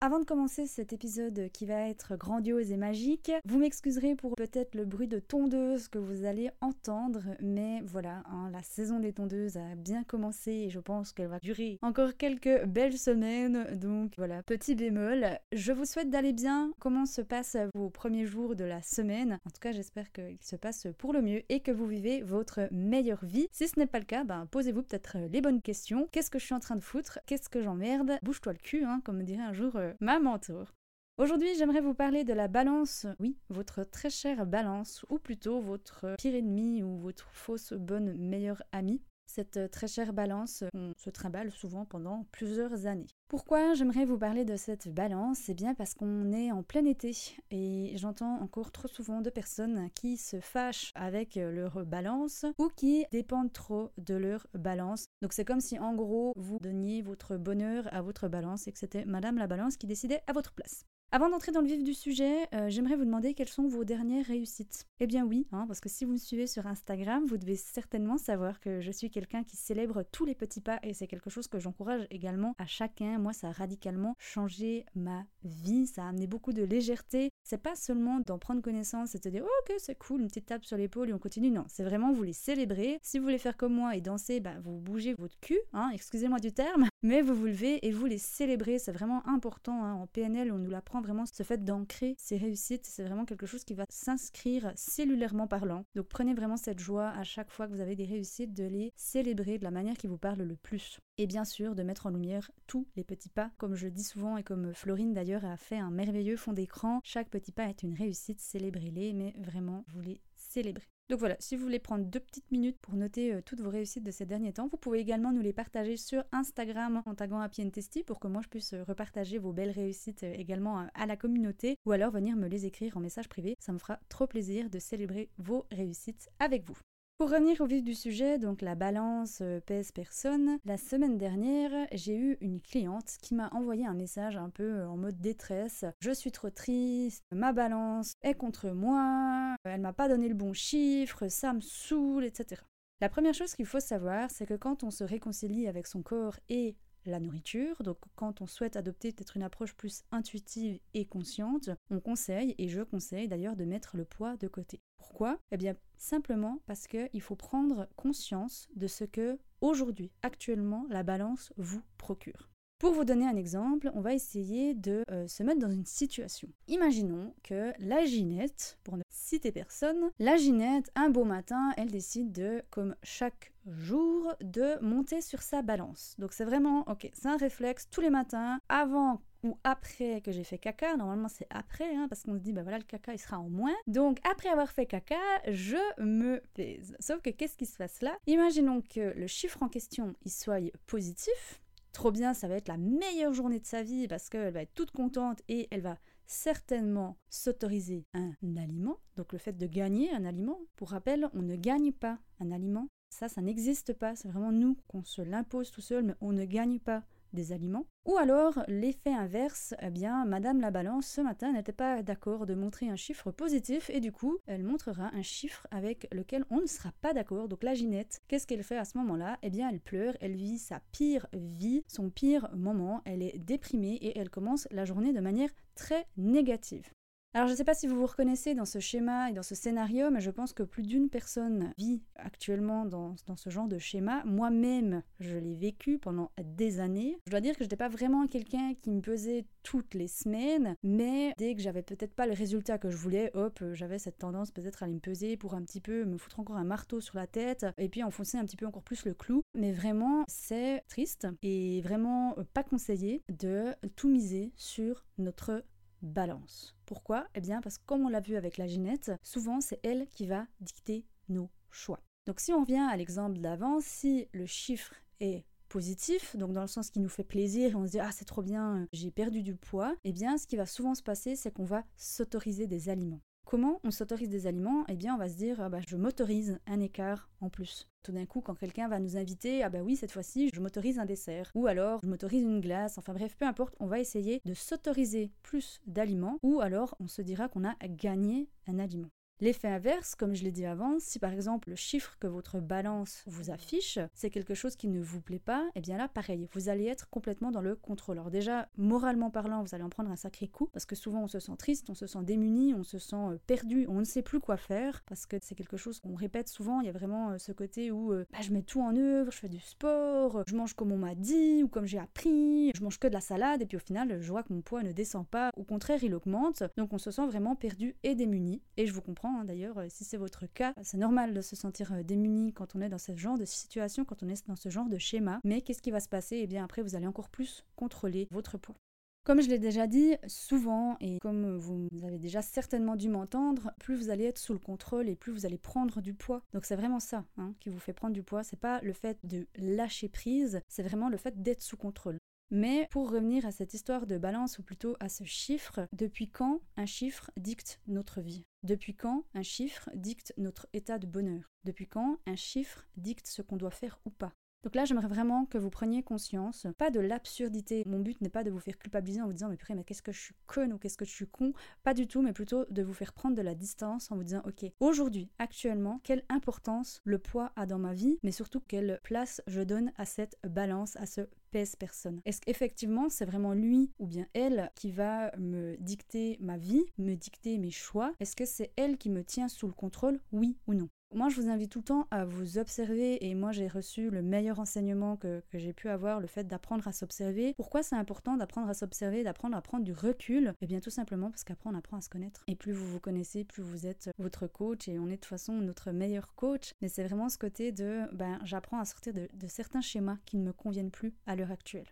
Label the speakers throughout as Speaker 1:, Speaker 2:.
Speaker 1: Avant de commencer cet épisode qui va être grandiose et magique, vous m'excuserez pour peut-être le bruit de tondeuse que vous allez entendre, mais voilà, hein, la saison des tondeuses a bien commencé et je pense qu'elle va durer encore quelques belles semaines, donc voilà, petit bémol. Je vous souhaite d'aller bien. Comment se passent vos premiers jours de la semaine? En tout cas, j'espère qu'il se passe pour le mieux et que vous vivez votre meilleure vie. Si ce n'est pas le cas, ben, posez-vous peut-être les bonnes questions. Qu'est-ce que je suis en train de foutre? Qu'est-ce que j'emmerde? Bouge-toi le cul, hein, comme me dirait un jour euh, ma mentor. Aujourd'hui, j'aimerais vous parler de la balance, oui, votre très chère balance, ou plutôt votre pire ennemi ou votre fausse bonne meilleure amie. Cette très chère balance, on se trimballe souvent pendant plusieurs années. Pourquoi j'aimerais vous parler de cette balance? C'est bien parce qu'on est en plein été et j'entends encore trop souvent de personnes qui se fâchent avec leur balance ou qui dépendent trop de leur balance. Donc c'est comme si en gros vous donniez votre bonheur à votre balance et que c'était Madame la balance qui décidait à votre place. Avant d'entrer dans le vif du sujet, euh, j'aimerais vous demander quelles sont vos dernières réussites. Eh bien oui, hein, parce que si vous me suivez sur Instagram, vous devez certainement savoir que je suis quelqu'un qui célèbre tous les petits pas et c'est quelque chose que j'encourage également à chacun. Moi, ça a radicalement changé ma vie, ça a amené beaucoup de légèreté. C'est pas seulement d'en prendre connaissance et de dire oh, ok c'est cool, une petite tape sur l'épaule et on continue. Non, c'est vraiment vous les célébrer. Si vous voulez faire comme moi et danser, bah, vous bougez votre cul, hein, excusez-moi du terme, mais vous vous levez et vous les célébrez. C'est vraiment important. Hein. En PNL, on nous l'apprend vraiment ce fait d'ancrer ces réussites, c'est vraiment quelque chose qui va s'inscrire cellulairement parlant. Donc prenez vraiment cette joie à chaque fois que vous avez des réussites de les célébrer de la manière qui vous parle le plus. Et bien sûr de mettre en lumière tous les petits pas, comme je dis souvent et comme Florine d'ailleurs a fait un merveilleux fond d'écran. Chaque petit pas est une réussite, célébrez-les, mais vraiment vous les célébrez. Donc voilà, si vous voulez prendre deux petites minutes pour noter euh, toutes vos réussites de ces derniers temps, vous pouvez également nous les partager sur Instagram en taguant Happy Testy pour que moi je puisse euh, repartager vos belles réussites euh, également à la communauté ou alors venir me les écrire en message privé. Ça me fera trop plaisir de célébrer vos réussites avec vous. Pour revenir au vif du sujet, donc la balance euh, pèse personne, la semaine dernière, j'ai eu une cliente qui m'a envoyé un message un peu euh, en mode détresse. Je suis trop triste, ma balance est contre moi, elle m'a pas donné le bon chiffre, ça me saoule, etc. La première chose qu'il faut savoir, c'est que quand on se réconcilie avec son corps et la nourriture. Donc quand on souhaite adopter peut-être une approche plus intuitive et consciente, on conseille, et je conseille d'ailleurs, de mettre le poids de côté. Pourquoi? Eh bien simplement parce qu'il faut prendre conscience de ce que aujourd'hui, actuellement, la balance vous procure. Pour vous donner un exemple, on va essayer de euh, se mettre dans une situation. Imaginons que la Ginette, pour ne citer personne, la Ginette, un beau matin, elle décide de, comme chaque jour, de monter sur sa balance. Donc c'est vraiment, ok, c'est un réflexe tous les matins, avant ou après que j'ai fait caca, normalement c'est après, hein, parce qu'on se dit, bah voilà, le caca il sera en moins. Donc après avoir fait caca, je me pèse. Sauf que qu'est-ce qui se passe là? Imaginons que le chiffre en question il soit positif, trop bien, ça va être la meilleure journée de sa vie parce qu'elle va être toute contente et elle va certainement s'autoriser un aliment. Donc le fait de gagner un aliment, pour rappel, on ne gagne pas un aliment. Ça, ça n'existe pas. C'est vraiment nous qu'on se l'impose tout seul, mais on ne gagne pas des aliments. Ou alors l'effet inverse, eh bien Madame la Balance ce matin n'était pas d'accord de montrer un chiffre positif et du coup elle montrera un chiffre avec lequel on ne sera pas d'accord. Donc la Ginette, qu'est-ce qu'elle fait à ce moment-là? Eh bien elle pleure, elle vit sa pire vie, son pire moment, elle est déprimée et elle commence la journée de manière très négative. Alors je ne sais pas si vous vous reconnaissez dans ce schéma et dans ce scénario, mais je pense que plus d'une personne vit actuellement dans, ce genre de schéma. Moi-même, je l'ai vécu pendant des années. Je dois dire que je n'étais pas vraiment quelqu'un qui me pesait toutes les semaines, mais dès que j'avais peut-être pas le résultat que je voulais, hop, j'avais cette tendance peut-être à aller me peser pour un petit peu me foutre encore un marteau sur la tête et puis enfoncer un petit peu encore plus le clou. Mais vraiment, c'est triste et vraiment pas conseillé de tout miser sur notre balance. Pourquoi? Eh bien parce que comme on l'a vu avec la Ginette, souvent c'est elle qui va dicter nos choix. Donc si on vient à l'exemple d'avant, si le chiffre est positif, donc dans le sens qui nous fait plaisir et on se dit ah c'est trop bien, j'ai perdu du poids, eh bien ce qui va souvent se passer c'est qu'on va s'autoriser des aliments. Comment on s'autorise des aliments Eh bien, on va se dire, ah bah, je m'autorise un écart en plus. Tout d'un coup, quand quelqu'un va nous inviter, ah bah oui, cette fois-ci, je m'autorise un dessert. Ou alors, je m'autorise une glace. Enfin bref, peu importe, on va essayer de s'autoriser plus d'aliments. Ou alors, on se dira qu'on a gagné un aliment. L'effet inverse, comme je l'ai dit avant, si par exemple le chiffre que votre balance vous affiche, c'est quelque chose qui ne vous plaît pas, et eh bien là, pareil, vous allez être complètement dans le contrôle. Alors déjà, moralement parlant, vous allez en prendre un sacré coup, parce que souvent on se sent triste, on se sent démuni, on se sent euh, perdu, on ne sait plus quoi faire, parce que c'est quelque chose qu'on répète souvent, il y a vraiment euh, ce côté où euh, bah, je mets tout en œuvre, je fais du sport, je mange comme on m'a dit, ou comme j'ai appris, je mange que de la salade, et puis au final, je vois que mon poids ne descend pas, au contraire, il augmente, donc on se sent vraiment perdu et démuni, et je vous comprends Hein, d'ailleurs, euh, si c'est votre cas, c'est normal de se sentir euh, démuni quand on est dans ce genre de situation, quand on est dans ce genre de schéma. Mais qu'est-ce qui va se passer? Eh bien après, vous allez encore plus contrôler votre poids. Comme je l'ai déjà dit souvent et comme vous avez déjà certainement dû m'entendre, plus vous allez être sous le contrôle et plus vous allez prendre du poids. Donc c'est vraiment ça hein, qui vous fait prendre du poids. C'est pas le fait de lâcher prise, c'est vraiment le fait d'être sous contrôle. Mais pour revenir à cette histoire de balance, ou plutôt à ce chiffre, depuis quand un chiffre dicte notre vie? Depuis quand un chiffre dicte notre état de bonheur? Depuis quand un chiffre dicte ce qu'on doit faire ou pas? Donc là, j'aimerais vraiment que vous preniez conscience, pas de l'absurdité. Mon but n'est pas de vous faire culpabiliser en vous disant mais purée, mais qu'est-ce que je suis conne ou qu'est-ce que je suis con? Pas du tout, mais plutôt de vous faire prendre de la distance en vous disant ok, aujourd'hui, actuellement, quelle importance le poids a dans ma vie, mais surtout quelle place je donne à cette balance, à ce pèse personne. Est-ce qu'effectivement c'est vraiment lui ou bien elle qui va me dicter ma vie, me dicter mes choix? Est-ce que c'est elle qui me tient sous le contrôle, oui ou non? Je vous invite tout le temps à vous observer et moi, j'ai reçu le meilleur enseignement que, j'ai pu avoir, le fait d'apprendre à s'observer. Pourquoi c'est important d'apprendre à s'observer, d'apprendre à prendre du recul? Eh bien, tout simplement parce qu'après, on apprend à se connaître. Et plus vous vous connaissez, plus vous êtes votre coach et on est de toute façon notre meilleur coach. Mais c'est vraiment ce côté de, ben, j'apprends à sortir de certains schémas qui ne me conviennent plus à l'heure actuelle.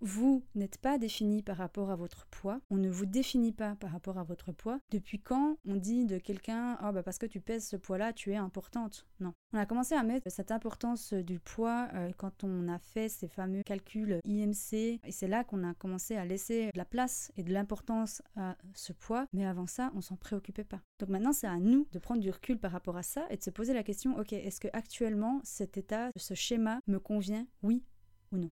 Speaker 1: Vous n'êtes pas défini par rapport à votre poids, on ne vous définit pas par rapport à votre poids. Depuis quand on dit de quelqu'un oh bah parce que tu pèses ce poids-là, tu es importante Non. On a commencé à mettre cette importance du poids euh, quand on a fait ces fameux calculs IMC et c'est là qu'on a commencé à laisser de la place et de l'importance à ce poids, mais avant ça, on s'en préoccupait pas. Donc maintenant, c'est à nous de prendre du recul par rapport à ça et de se poser la question OK, est-ce que actuellement cet état, ce schéma me convient Oui ou non?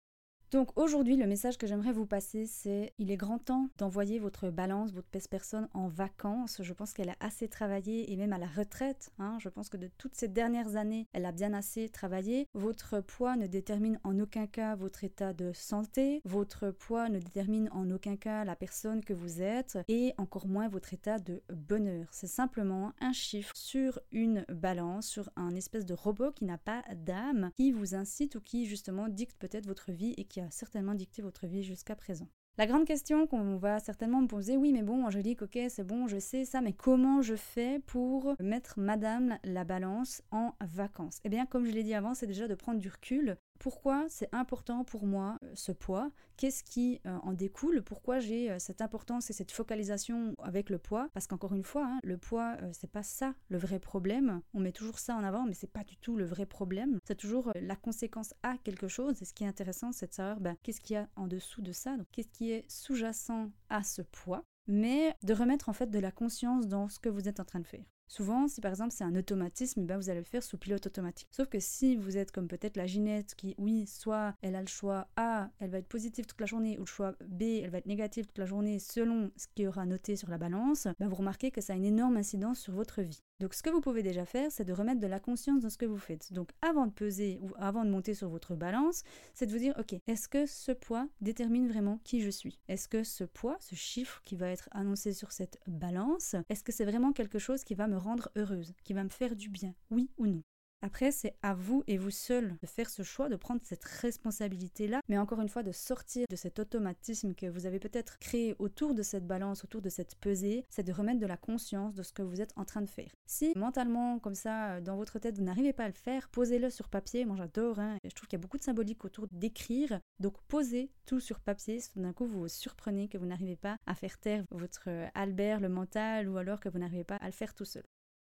Speaker 1: Donc aujourd'hui, le message que j'aimerais vous passer, c'est il est grand temps d'envoyer votre balance, votre pèse personne en vacances. Je pense qu'elle a assez travaillé et même à la retraite. Hein. je pense que de toutes ces dernières années, elle a bien assez travaillé. Votre poids ne détermine en aucun cas votre état de santé. Votre poids ne détermine en aucun cas la personne que vous êtes et encore moins votre état de bonheur. C'est simplement un chiffre sur une balance, sur un espèce de robot qui n'a pas d'âme, qui vous incite ou qui justement dicte peut-être votre vie et qui a certainement dicté votre vie jusqu'à présent. La grande question qu'on va certainement me poser, oui mais bon Angélique, ok c'est bon, je sais ça, mais comment je fais pour mettre Madame la balance en vacances? Eh bien comme je l'ai dit avant, c'est déjà de prendre du recul pourquoi c'est important pour moi euh, ce poids? Qu'est-ce qui euh, en découle? Pourquoi j'ai euh, cette importance et cette focalisation avec le poids? Parce qu'encore une fois, hein, le poids, c'est pas ça le vrai problème. On met toujours ça en avant, mais c'est pas du tout le vrai problème. C'est toujours la conséquence à quelque chose. Et ce qui est intéressant, c'est de savoir ben, qu'est-ce qu'il y a en dessous de ça? Donc, qu'est-ce qui est sous-jacent à ce poids? Mais de remettre en fait de la conscience dans ce que vous êtes en train de faire. Souvent, si par exemple c'est un automatisme, ben vous allez le faire sous pilote automatique. Sauf que si vous êtes comme peut-être la Ginette qui, oui, soit elle a le choix A, elle va être positive toute la journée, ou le choix B, elle va être négative toute la journée selon ce qui aura noté sur la balance, ben vous remarquez que ça a une énorme incidence sur votre vie. Donc ce que vous pouvez déjà faire, c'est de remettre de la conscience dans ce que vous faites. Donc avant de peser ou avant de monter sur votre balance, c'est de vous dire, ok, est-ce que ce poids détermine vraiment qui je suis? Est-ce que ce poids, ce chiffre qui va être annoncé sur cette balance, est-ce que c'est vraiment quelque chose qui va me rendre heureuse, qui va me faire du bien, oui ou non? Après, c'est à vous et vous seul de faire ce choix, de prendre cette responsabilité-là, mais encore une fois, de sortir de cet automatisme que vous avez peut-être créé autour de cette balance, autour de cette pesée, c'est de remettre de la conscience de ce que vous êtes en train de faire. Si mentalement, comme ça, dans votre tête, vous n'arrivez pas à le faire, posez-le sur papier. Moi, j'adore, hein. je trouve qu'il y a beaucoup de symbolique autour d'écrire. Donc, posez tout sur papier. D'un coup, vous vous surprenez que vous n'arrivez pas à faire taire votre Albert, le mental, ou alors que vous n'arrivez pas à le faire tout seul.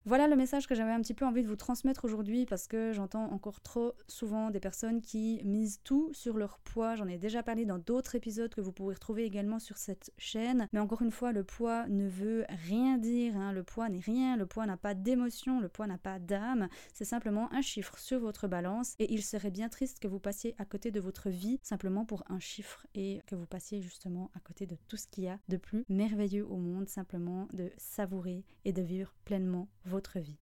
Speaker 1: Voilà le message que j'avais un petit peu envie de vous transmettre aujourd'hui parce que j'entends encore trop souvent des personnes qui misent tout sur leur poids. J'en ai déjà parlé dans d'autres épisodes que vous pourrez retrouver également sur cette chaîne. Mais encore une fois, le poids ne veut rien dire. Hein. Le poids n'est rien. Le poids n'a pas d'émotion. Le poids n'a pas d'âme. C'est simplement un chiffre sur votre balance. Et il serait bien triste que vous passiez à côté de votre vie simplement pour un chiffre et que vous passiez justement à côté de tout ce qu'il y a de plus merveilleux au monde, simplement de savourer et de vivre pleinement votre vie.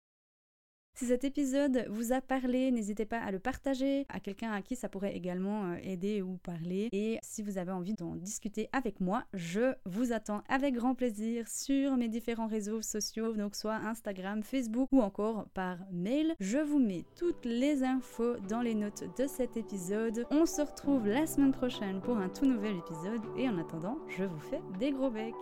Speaker 1: Si cet épisode vous a parlé, n'hésitez pas à le partager à quelqu'un à qui ça pourrait également euh, aider ou parler. Et si vous avez envie d'en discuter avec moi, je vous attends avec grand plaisir sur mes différents réseaux sociaux, donc soit Instagram, Facebook ou encore par mail. Je vous mets toutes les infos dans les notes de cet épisode. On se retrouve la semaine prochaine pour un tout nouvel épisode et en attendant, je vous fais des gros becs.